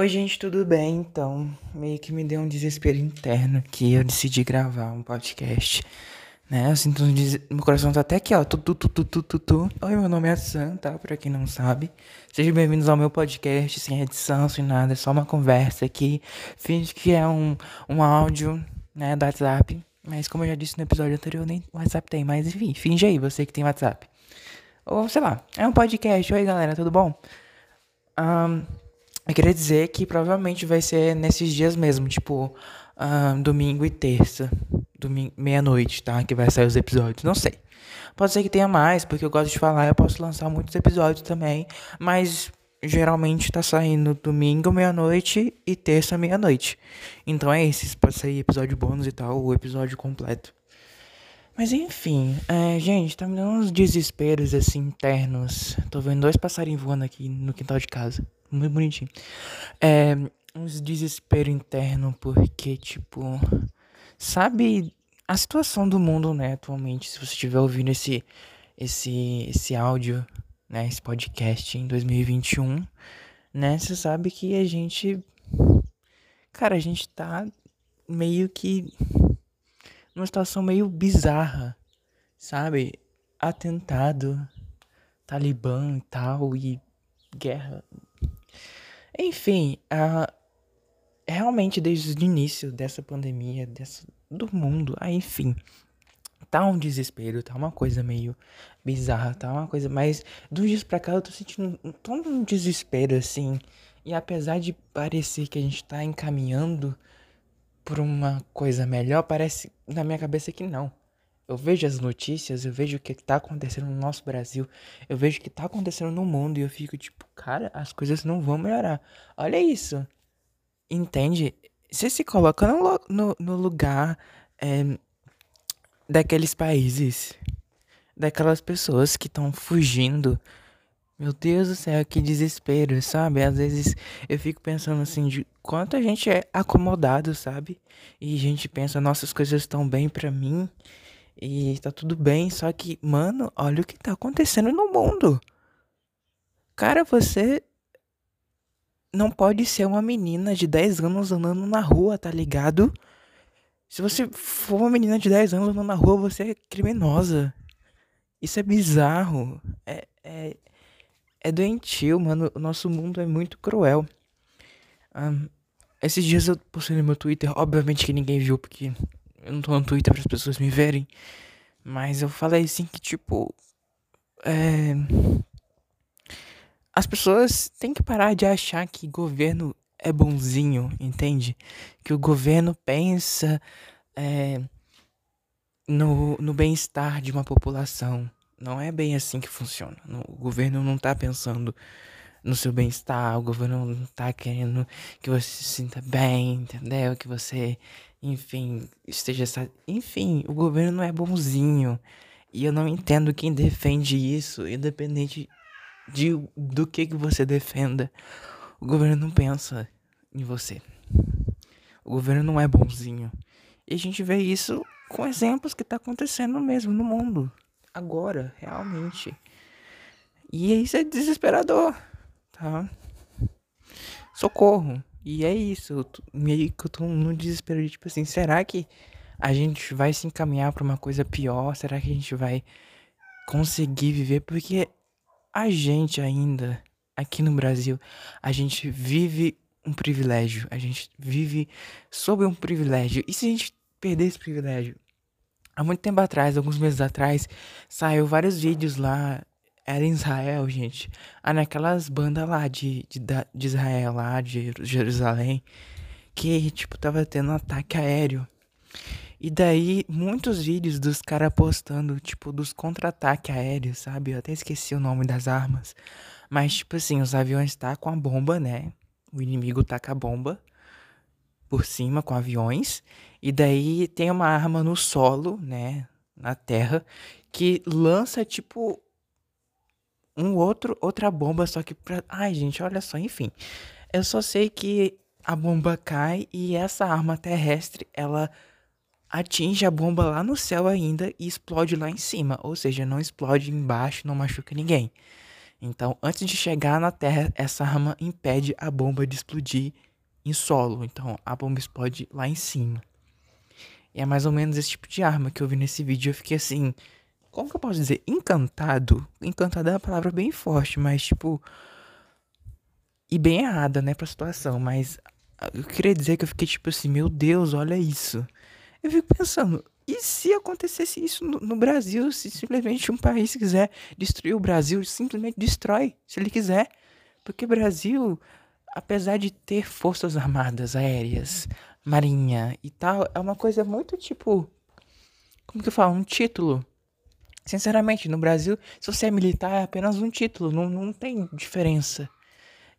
Oi, gente, tudo bem? Então, meio que me deu um desespero interno que eu decidi gravar um podcast, né? Eu sinto um des... Meu coração tá até aqui, ó. Tu, tu, tu, tu, tu, tu, tu. Oi, meu nome é Sam, tá? Pra quem não sabe. Sejam bem-vindos ao meu podcast, sem edição, sem nada. É só uma conversa aqui. Finge que é um, um áudio, né, do WhatsApp. Mas como eu já disse no episódio anterior, nem WhatsApp tem. Mas enfim, finge aí, você que tem WhatsApp. Ou sei lá, é um podcast. Oi, galera, tudo bom? Um, eu queria dizer que provavelmente vai ser nesses dias mesmo, tipo, uh, domingo e terça, domingo, meia-noite, tá? Que vai sair os episódios, não sei. Pode ser que tenha mais, porque eu gosto de falar, eu posso lançar muitos episódios também, mas geralmente tá saindo domingo, meia-noite e terça, meia-noite. Então é esses, pode sair episódio bônus e tal, o episódio completo. Mas enfim, é, gente, tá me dando uns desesperos assim internos. Tô vendo dois passarinhos voando aqui no quintal de casa. Muito bonitinho. É, uns desespero interno porque, tipo, sabe a situação do mundo, né, atualmente, se você estiver ouvindo esse esse esse áudio, né, esse podcast em 2021, né, você sabe que a gente cara, a gente tá meio que numa situação meio bizarra, sabe? Atentado, Talibã e tal, e guerra. Enfim, realmente desde o início dessa pandemia, dessa, do mundo, aí enfim, tá um desespero, tá uma coisa meio bizarra, tá uma coisa, mas dos dias pra cá eu tô sentindo tão um desespero assim, e apesar de parecer que a gente tá encaminhando por uma coisa melhor, parece na minha cabeça que não. Eu vejo as notícias, eu vejo o que tá acontecendo no nosso Brasil, eu vejo o que tá acontecendo no mundo e eu fico tipo, cara, as coisas não vão melhorar. Olha isso. Entende? Você se coloca no, no, no lugar é, daqueles países, daquelas pessoas que estão fugindo meu Deus do céu, que desespero, sabe? Às vezes eu fico pensando assim, de quanto a gente é acomodado, sabe? E a gente pensa, nossas coisas estão bem pra mim e tá tudo bem, só que, mano, olha o que tá acontecendo no mundo. Cara, você não pode ser uma menina de 10 anos andando na rua, tá ligado? Se você for uma menina de 10 anos andando na rua, você é criminosa. Isso é bizarro. É, é, é doentio, mano. O nosso mundo é muito cruel. Um, esses dias eu postei no meu Twitter, obviamente que ninguém viu, porque eu não tô no Twitter para as pessoas me verem. Mas eu falei assim que, tipo. É... As pessoas têm que parar de achar que governo é bonzinho, entende? Que o governo pensa é, no, no bem-estar de uma população. Não é bem assim que funciona. O governo não tá pensando no seu bem-estar, o governo não tá querendo que você se sinta bem, entendeu? Que você, enfim, esteja. Enfim, o governo não é bonzinho. E eu não entendo quem defende isso, independente de, do que, que você defenda. O governo não pensa em você. O governo não é bonzinho. E a gente vê isso com exemplos que tá acontecendo mesmo no mundo agora, realmente. E isso é desesperador, tá? Socorro. E é isso, eu tô, meio que eu tô no desespero de tipo assim, será que a gente vai se encaminhar para uma coisa pior? Será que a gente vai conseguir viver? Porque a gente ainda, aqui no Brasil, a gente vive um privilégio. A gente vive sob um privilégio. E se a gente perder esse privilégio? Há muito tempo atrás, alguns meses atrás, saiu vários vídeos lá. Era em Israel, gente. Ah, naquelas bandas lá de, de, de Israel, lá de Jerusalém. Que, tipo, tava tendo um ataque aéreo. E daí, muitos vídeos dos caras postando, tipo, dos contra-ataques aéreos, sabe? Eu até esqueci o nome das armas. Mas, tipo assim, os aviões tá com a bomba, né? O inimigo tá com a bomba por cima com aviões. E daí tem uma arma no solo, né? Na terra, que lança tipo um outro outra bomba só que pra... ai gente olha só enfim eu só sei que a bomba cai e essa arma terrestre ela atinge a bomba lá no céu ainda e explode lá em cima ou seja não explode embaixo não machuca ninguém Então, antes de chegar na Terra, essa arma impede a bomba de explodir em solo. Então, a bomba explode lá em cima. E é mais ou menos esse tipo de arma que eu vi nesse vídeo. Eu fiquei assim. Como que eu posso dizer? Encantado. Encantado é uma palavra bem forte, mas tipo. E bem errada, né, pra situação. Mas eu queria dizer que eu fiquei tipo assim: Meu Deus, olha isso. Eu fico pensando. E se acontecesse isso no, no Brasil? Se simplesmente um país quiser destruir o Brasil, simplesmente destrói, se ele quiser. Porque Brasil, apesar de ter forças armadas aéreas, marinha e tal, é uma coisa muito tipo. Como que eu falo? Um título. Sinceramente, no Brasil, se você é militar, é apenas um título, não, não tem diferença.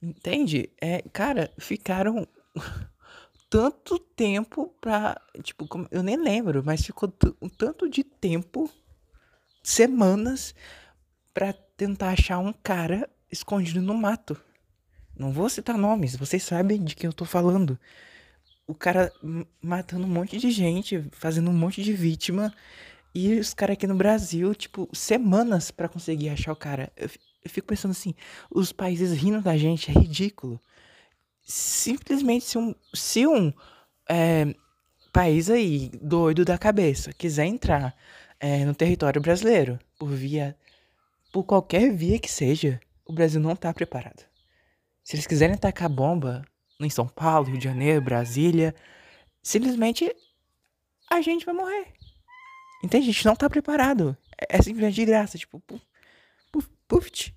Entende? É, cara, ficaram tanto tempo pra. Tipo, eu nem lembro, mas ficou um tanto de tempo, semanas, pra tentar achar um cara escondido no mato. Não vou citar nomes, vocês sabem de quem eu tô falando o cara matando um monte de gente, fazendo um monte de vítima. E os caras aqui no Brasil, tipo, semanas para conseguir achar o cara. Eu, fico pensando assim, os países rindo da gente é ridículo. Simplesmente se um, se um é, país aí, doido da cabeça, quiser entrar é, no território brasileiro por via, por qualquer via que seja, o Brasil não tá preparado. Se eles quiserem tacar bomba, em São Paulo, Rio de Janeiro, Brasília, simplesmente a gente vai morrer. Entende? A gente não tá preparado. É, é simplesmente de graça. Tipo, puf, puf, puf,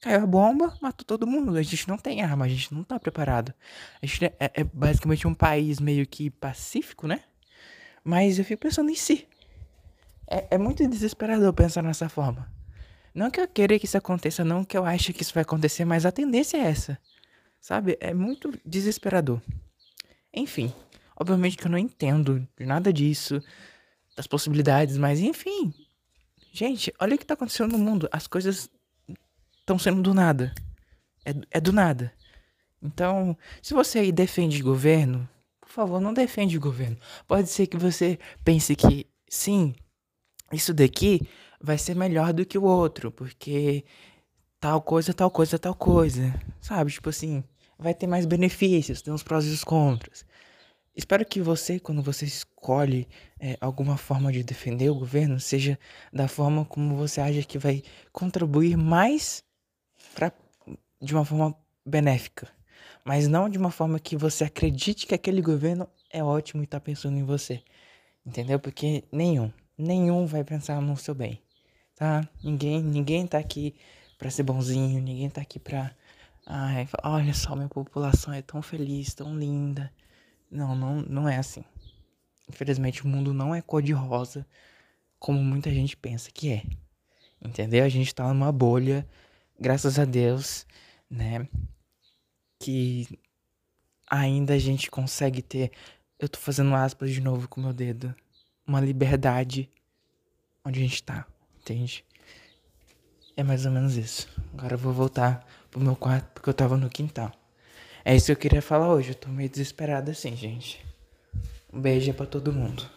caiu a bomba, matou todo mundo. A gente não tem arma, a gente não tá preparado. A gente é, é, é basicamente um país meio que pacífico, né? Mas eu fico pensando em si. É, é muito desesperador pensar nessa forma. Não que eu queira que isso aconteça, não que eu ache que isso vai acontecer, mas a tendência é essa. Sabe? É muito desesperador. Enfim, obviamente que eu não entendo de nada disso, das possibilidades, mas enfim. Gente, olha o que tá acontecendo no mundo. As coisas estão sendo do nada. É, é do nada. Então, se você aí defende governo, por favor, não defende o governo. Pode ser que você pense que, sim, isso daqui vai ser melhor do que o outro, porque tal coisa, tal coisa, tal coisa. Sabe? Tipo assim, vai ter mais benefícios, tem os prós e os contras. Espero que você, quando você escolhe é, alguma forma de defender o governo, seja da forma como você acha que vai contribuir mais pra, de uma forma benéfica. Mas não de uma forma que você acredite que aquele governo é ótimo e tá pensando em você. Entendeu? Porque nenhum, nenhum vai pensar no seu bem. Tá? Ninguém, ninguém tá aqui pra ser bonzinho, ninguém tá aqui pra Ai, olha só, minha população é tão feliz, tão linda. Não, não, não é assim. Infelizmente, o mundo não é cor-de-rosa como muita gente pensa que é. Entendeu? A gente tá numa bolha, graças a Deus, né? Que ainda a gente consegue ter. Eu tô fazendo aspas de novo com meu dedo. Uma liberdade onde a gente tá, entende? É mais ou menos isso. Agora eu vou voltar pro meu quarto porque eu tava no quintal. É isso que eu queria falar hoje. Eu tô meio desesperado assim, gente. Um beijo pra todo mundo.